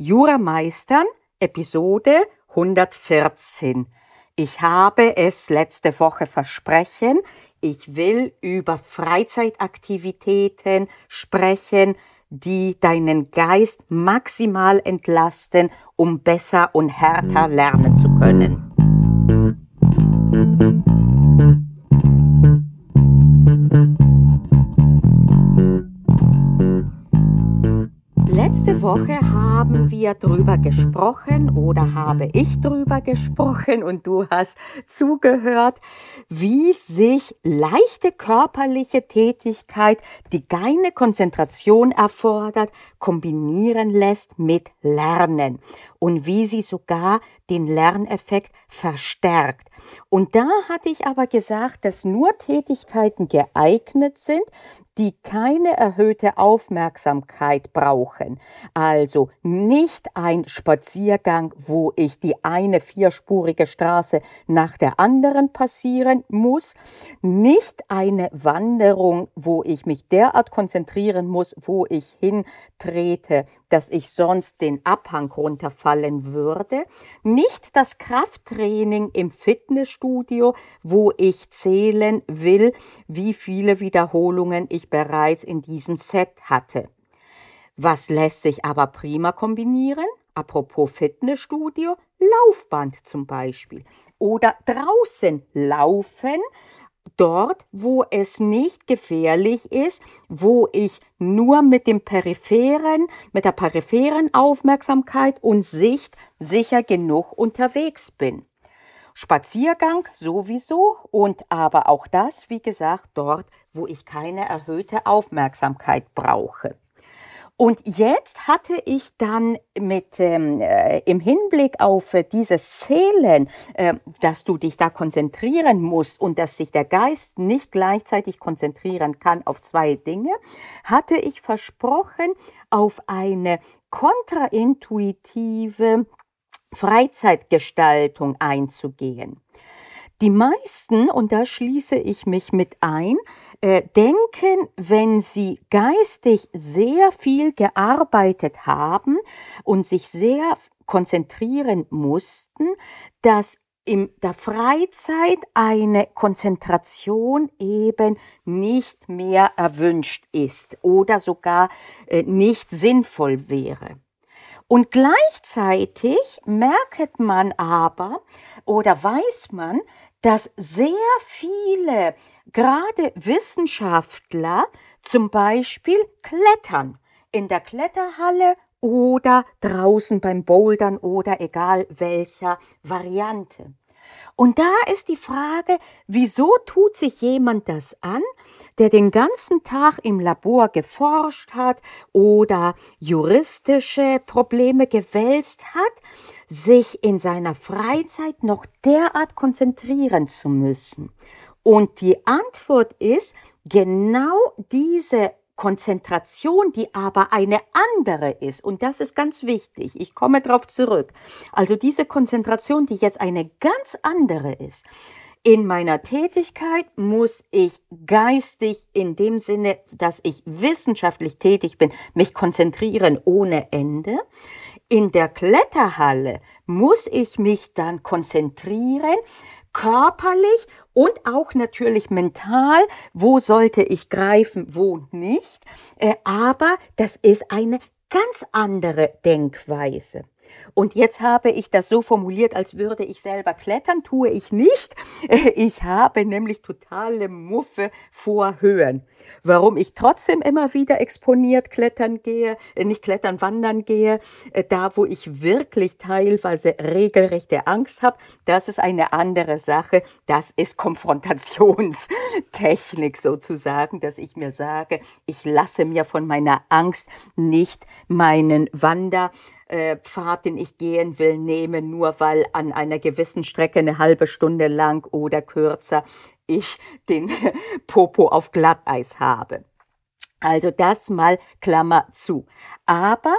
Jura meistern, Episode 114. Ich habe es letzte Woche versprechen, ich will über Freizeitaktivitäten sprechen, die deinen Geist maximal entlasten, um besser und härter lernen zu können. Letzte Woche haben wir drüber gesprochen oder habe ich drüber gesprochen und du hast zugehört, wie sich leichte körperliche Tätigkeit, die keine Konzentration erfordert, kombinieren lässt mit Lernen und wie sie sogar den Lerneffekt verstärkt. Und da hatte ich aber gesagt, dass nur Tätigkeiten geeignet sind, die keine erhöhte Aufmerksamkeit brauchen. Also nicht ein Spaziergang, wo ich die eine vierspurige Straße nach der anderen passieren muss, nicht eine Wanderung, wo ich mich derart konzentrieren muss, wo ich hintrete, dass ich sonst den Abhang runterfallen würde, nicht das Krafttraining im Fitnessstudio, wo ich zählen will, wie viele Wiederholungen ich bereits in diesem Set hatte. Was lässt sich aber prima kombinieren? Apropos Fitnessstudio, Laufband zum Beispiel. Oder draußen laufen, dort, wo es nicht gefährlich ist, wo ich nur mit dem peripheren, mit der peripheren Aufmerksamkeit und Sicht sicher genug unterwegs bin. Spaziergang sowieso und aber auch das, wie gesagt, dort, wo ich keine erhöhte Aufmerksamkeit brauche. Und jetzt hatte ich dann mit ähm, äh, im Hinblick auf äh, dieses Zählen, äh, dass du dich da konzentrieren musst und dass sich der Geist nicht gleichzeitig konzentrieren kann auf zwei Dinge, hatte ich versprochen, auf eine kontraintuitive Freizeitgestaltung einzugehen. Die meisten, und da schließe ich mich mit ein, äh, denken, wenn sie geistig sehr viel gearbeitet haben und sich sehr konzentrieren mussten, dass in der Freizeit eine Konzentration eben nicht mehr erwünscht ist oder sogar äh, nicht sinnvoll wäre. Und gleichzeitig merkt man aber oder weiß man, dass sehr viele, gerade Wissenschaftler, zum Beispiel klettern in der Kletterhalle oder draußen beim Bouldern oder egal welcher Variante. Und da ist die Frage, wieso tut sich jemand das an, der den ganzen Tag im Labor geforscht hat oder juristische Probleme gewälzt hat, sich in seiner Freizeit noch derart konzentrieren zu müssen? Und die Antwort ist, genau diese Konzentration, die aber eine andere ist. Und das ist ganz wichtig. Ich komme darauf zurück. Also diese Konzentration, die jetzt eine ganz andere ist. In meiner Tätigkeit muss ich geistig in dem Sinne, dass ich wissenschaftlich tätig bin, mich konzentrieren ohne Ende. In der Kletterhalle muss ich mich dann konzentrieren, körperlich und auch natürlich mental, wo sollte ich greifen, wo nicht. Äh, aber das ist eine ganz andere Denkweise. Und jetzt habe ich das so formuliert, als würde ich selber klettern, tue ich nicht. Ich habe nämlich totale Muffe vor Höhen. Warum ich trotzdem immer wieder exponiert klettern gehe, äh, nicht klettern, wandern gehe, äh, da wo ich wirklich teilweise regelrechte Angst habe, das ist eine andere Sache. Das ist Konfrontationstechnik sozusagen, dass ich mir sage, ich lasse mir von meiner Angst nicht meinen Wander äh, Pfad, den ich gehen will, nehme, nur weil an einer gewissen Strecke eine halbe Stunde lang oder kürzer ich den Popo auf Glatteis habe. Also das mal Klammer zu. Aber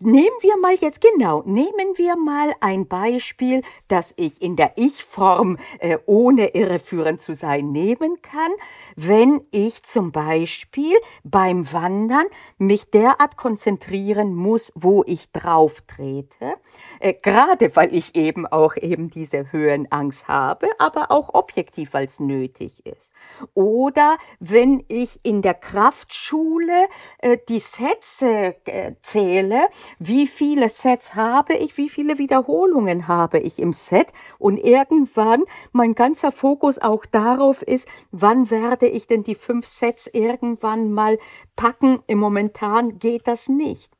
Nehmen wir mal jetzt genau, nehmen wir mal ein Beispiel, das ich in der Ich-Form äh, ohne irreführend zu sein nehmen kann, wenn ich zum Beispiel beim Wandern mich derart konzentrieren muss, wo ich drauf trete, äh, gerade weil ich eben auch eben diese Höhenangst habe, aber auch objektiv als nötig ist. Oder wenn ich in der Kraftschule äh, die Sätze äh, zähle, wie viele Sets habe ich, wie viele Wiederholungen habe ich im Set und irgendwann mein ganzer Fokus auch darauf ist, wann werde ich denn die fünf Sets irgendwann mal packen. Im Momentan geht das nicht.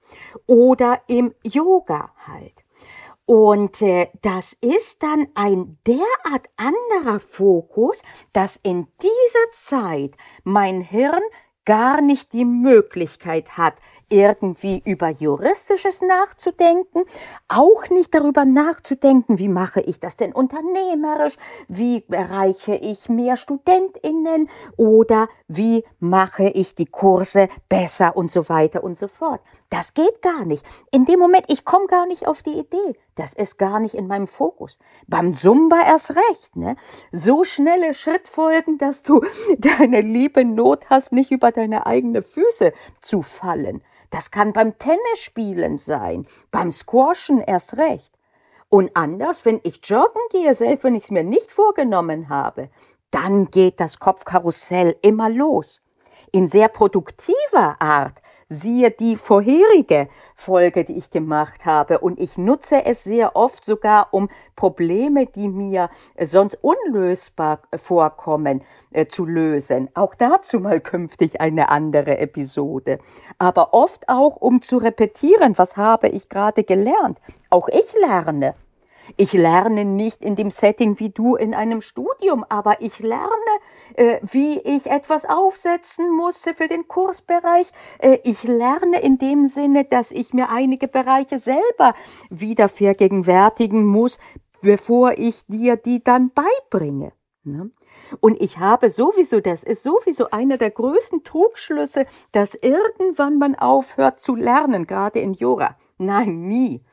Oder im Yoga halt. Und äh, das ist dann ein derart anderer Fokus, dass in dieser Zeit mein Hirn gar nicht die Möglichkeit hat, irgendwie über Juristisches nachzudenken, auch nicht darüber nachzudenken, wie mache ich das denn unternehmerisch, wie erreiche ich mehr Studentinnen oder wie mache ich die Kurse besser und so weiter und so fort. Das geht gar nicht. In dem Moment, ich komme gar nicht auf die Idee. Das ist gar nicht in meinem Fokus. Beim Zumba erst recht, ne? So schnelle Schrittfolgen, dass du deine liebe Not hast, nicht über deine eigenen Füße zu fallen. Das kann beim Tennisspielen sein, beim Squashen erst recht. Und anders, wenn ich joggen gehe, selbst wenn ich es mir nicht vorgenommen habe, dann geht das Kopfkarussell immer los. In sehr produktiver Art Siehe die vorherige Folge, die ich gemacht habe. Und ich nutze es sehr oft sogar, um Probleme, die mir sonst unlösbar vorkommen, äh, zu lösen. Auch dazu mal künftig eine andere Episode. Aber oft auch, um zu repetieren, was habe ich gerade gelernt. Auch ich lerne. Ich lerne nicht in dem Setting wie du in einem Studium, aber ich lerne, wie ich etwas aufsetzen muss für den Kursbereich. Äh, ich lerne in dem Sinne, dass ich mir einige Bereiche selber wieder vergegenwärtigen muss, bevor ich dir die dann beibringe. Ne? Und ich habe sowieso, das ist sowieso einer der größten Trugschlüsse, dass irgendwann man aufhört zu lernen, gerade in Jura. Nein, nie.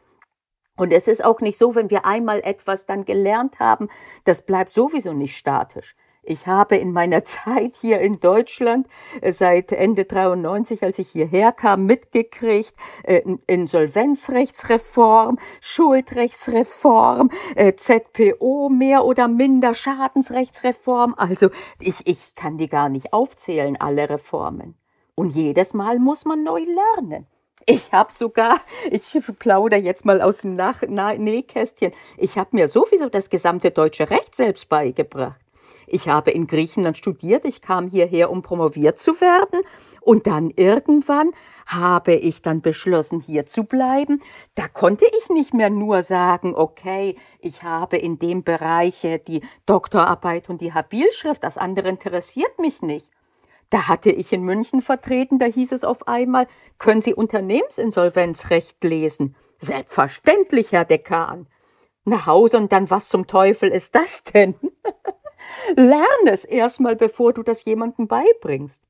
Und es ist auch nicht so, wenn wir einmal etwas dann gelernt haben, das bleibt sowieso nicht statisch. Ich habe in meiner Zeit hier in Deutschland äh, seit Ende 93, als ich hierher kam, mitgekriegt, äh, Insolvenzrechtsreform, Schuldrechtsreform, äh, ZPO, mehr oder minder Schadensrechtsreform. Also ich, ich kann die gar nicht aufzählen, alle Reformen. Und jedes Mal muss man neu lernen. Ich habe sogar, ich plaudere jetzt mal aus dem Nach Nähkästchen, ich habe mir sowieso das gesamte deutsche Recht selbst beigebracht. Ich habe in Griechenland studiert, ich kam hierher, um promoviert zu werden. Und dann irgendwann habe ich dann beschlossen, hier zu bleiben. Da konnte ich nicht mehr nur sagen, okay, ich habe in dem Bereich die Doktorarbeit und die Habilschrift, das andere interessiert mich nicht. Da hatte ich in München vertreten, da hieß es auf einmal, können Sie Unternehmensinsolvenzrecht lesen? Selbstverständlich, Herr Dekan. Nach Hause und dann, was zum Teufel ist das denn? Lerne es erstmal, bevor du das jemandem beibringst.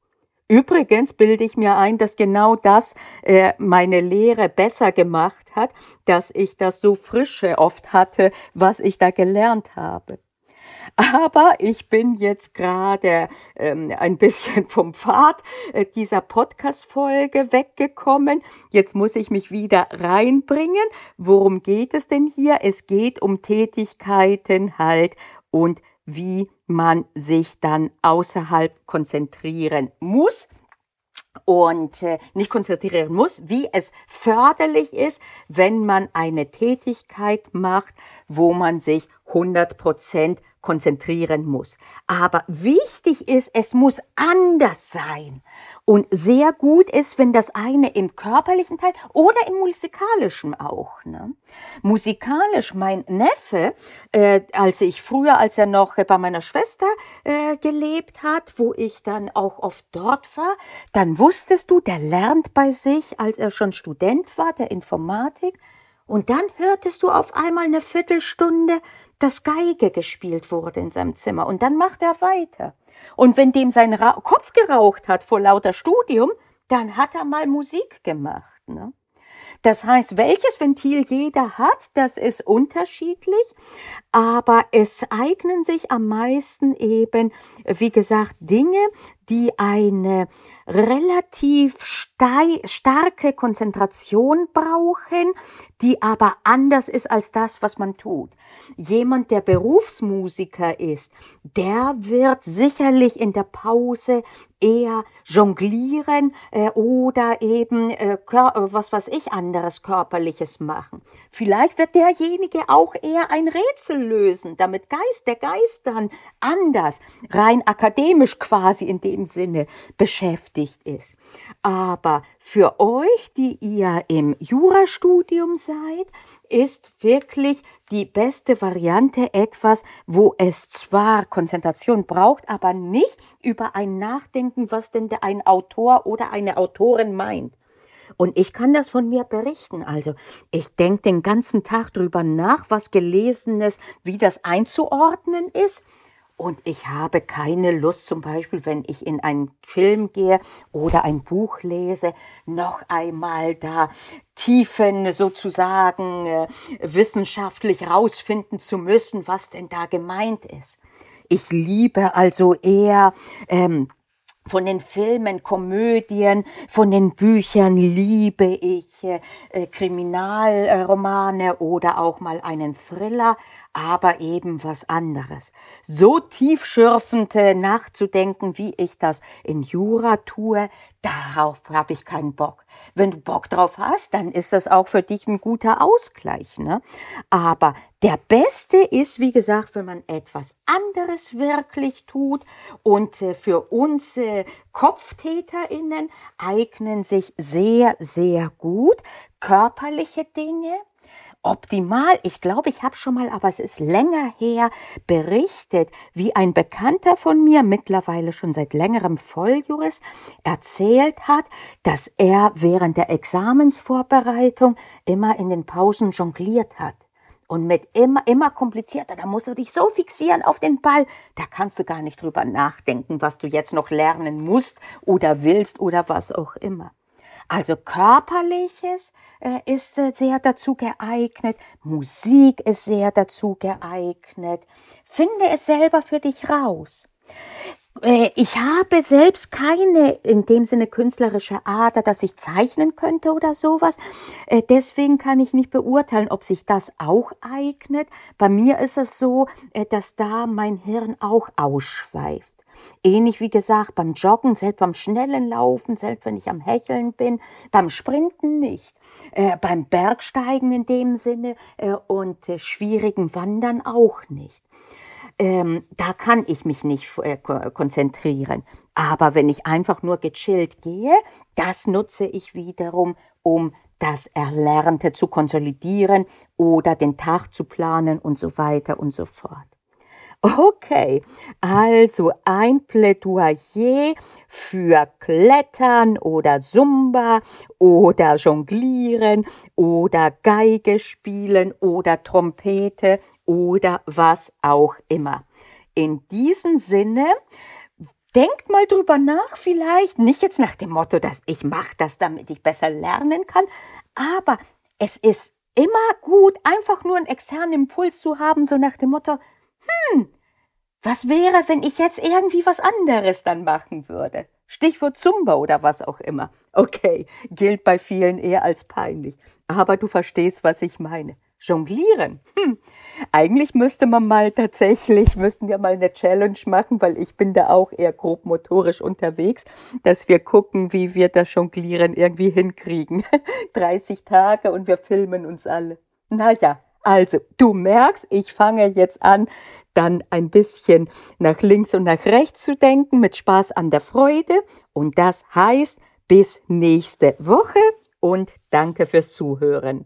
Übrigens bilde ich mir ein, dass genau das äh, meine Lehre besser gemacht hat, dass ich das so frische oft hatte, was ich da gelernt habe. Aber ich bin jetzt gerade ähm, ein bisschen vom Pfad äh, dieser Podcast-Folge weggekommen. Jetzt muss ich mich wieder reinbringen. Worum geht es denn hier? Es geht um Tätigkeiten halt und wie man sich dann außerhalb konzentrieren muss und äh, nicht konzentrieren muss, wie es förderlich ist, wenn man eine Tätigkeit macht, wo man sich 100 Prozent konzentrieren muss. Aber wichtig ist, es muss anders sein. Und sehr gut ist, wenn das eine im körperlichen Teil oder im musikalischen auch. Ne? Musikalisch, mein Neffe, äh, als ich früher, als er noch bei meiner Schwester äh, gelebt hat, wo ich dann auch oft dort war, dann wusstest du, der lernt bei sich, als er schon Student war, der Informatik, und dann hörtest du auf einmal eine Viertelstunde, dass Geige gespielt wurde in seinem Zimmer. Und dann macht er weiter. Und wenn dem sein Ra Kopf geraucht hat vor lauter Studium, dann hat er mal Musik gemacht. Ne? Das heißt, welches Ventil jeder hat, das ist unterschiedlich, aber es eignen sich am meisten eben, wie gesagt, Dinge, die eine relativ starke Konzentration brauchen, die aber anders ist als das, was man tut. Jemand, der Berufsmusiker ist, der wird sicherlich in der Pause eher jonglieren äh, oder eben äh, was was ich anderes körperliches machen. Vielleicht wird derjenige auch eher ein Rätsel lösen, damit Geist der Geist dann anders rein akademisch quasi in dem Sinne beschäftigt ist. Aber für euch, die ihr im Jurastudium seid, ist wirklich die beste Variante etwas, wo es zwar Konzentration braucht, aber nicht über ein Nachdenken, was denn ein Autor oder eine Autorin meint. Und ich kann das von mir berichten. Also ich denke den ganzen Tag drüber nach, was gelesenes, wie das einzuordnen ist. Und ich habe keine Lust, zum Beispiel, wenn ich in einen Film gehe oder ein Buch lese, noch einmal da Tiefen sozusagen äh, wissenschaftlich rausfinden zu müssen, was denn da gemeint ist. Ich liebe also eher ähm, von den Filmen, Komödien, von den Büchern liebe ich äh, Kriminalromane oder auch mal einen Thriller, aber eben was anderes. So tiefschürfend äh, nachzudenken, wie ich das in Jura tue, darauf habe ich keinen Bock. Wenn du Bock drauf hast, dann ist das auch für dich ein guter Ausgleich. Ne? Aber der Beste ist, wie gesagt, wenn man etwas anderes wirklich tut und äh, für uns äh, KopftäterInnen eignen sich sehr, sehr gut körperliche Dinge, optimal. Ich glaube, ich habe schon mal, aber es ist länger her, berichtet, wie ein Bekannter von mir, mittlerweile schon seit längerem Volljurist, erzählt hat, dass er während der Examensvorbereitung immer in den Pausen jongliert hat. Und mit immer, immer komplizierter, da musst du dich so fixieren auf den Ball, da kannst du gar nicht drüber nachdenken, was du jetzt noch lernen musst oder willst oder was auch immer. Also körperliches äh, ist äh, sehr dazu geeignet, Musik ist sehr dazu geeignet. Finde es selber für dich raus. Äh, ich habe selbst keine in dem Sinne künstlerische Ader, dass ich zeichnen könnte oder sowas. Deswegen kann ich nicht beurteilen, ob sich das auch eignet. Bei mir ist es so, dass da mein Hirn auch ausschweift. Ähnlich wie gesagt, beim Joggen, selbst beim schnellen Laufen, selbst wenn ich am Hecheln bin, beim Sprinten nicht, äh, beim Bergsteigen in dem Sinne äh, und äh, schwierigen Wandern auch nicht. Ähm, da kann ich mich nicht äh, konzentrieren. Aber wenn ich einfach nur gechillt gehe, das nutze ich wiederum, um das Erlernte zu konsolidieren oder den Tag zu planen und so weiter und so fort. Okay, also ein Plädoyer für Klettern oder Zumba oder Jonglieren oder Geige spielen oder Trompete oder was auch immer. In diesem Sinne, denkt mal drüber nach, vielleicht nicht jetzt nach dem Motto, dass ich mache das, damit ich besser lernen kann, aber es ist immer gut, einfach nur einen externen Impuls zu haben, so nach dem Motto, hm, was wäre, wenn ich jetzt irgendwie was anderes dann machen würde? Stichwort Zumba oder was auch immer. Okay, gilt bei vielen eher als peinlich. Aber du verstehst, was ich meine. Jonglieren. Hm. Eigentlich müsste man mal tatsächlich, müssten wir mal eine Challenge machen, weil ich bin da auch eher grob motorisch unterwegs, dass wir gucken, wie wir das Jonglieren irgendwie hinkriegen. 30 Tage und wir filmen uns alle. Naja, also, du merkst, ich fange jetzt an, dann ein bisschen nach links und nach rechts zu denken mit Spaß an der Freude. Und das heißt, bis nächste Woche und danke fürs Zuhören.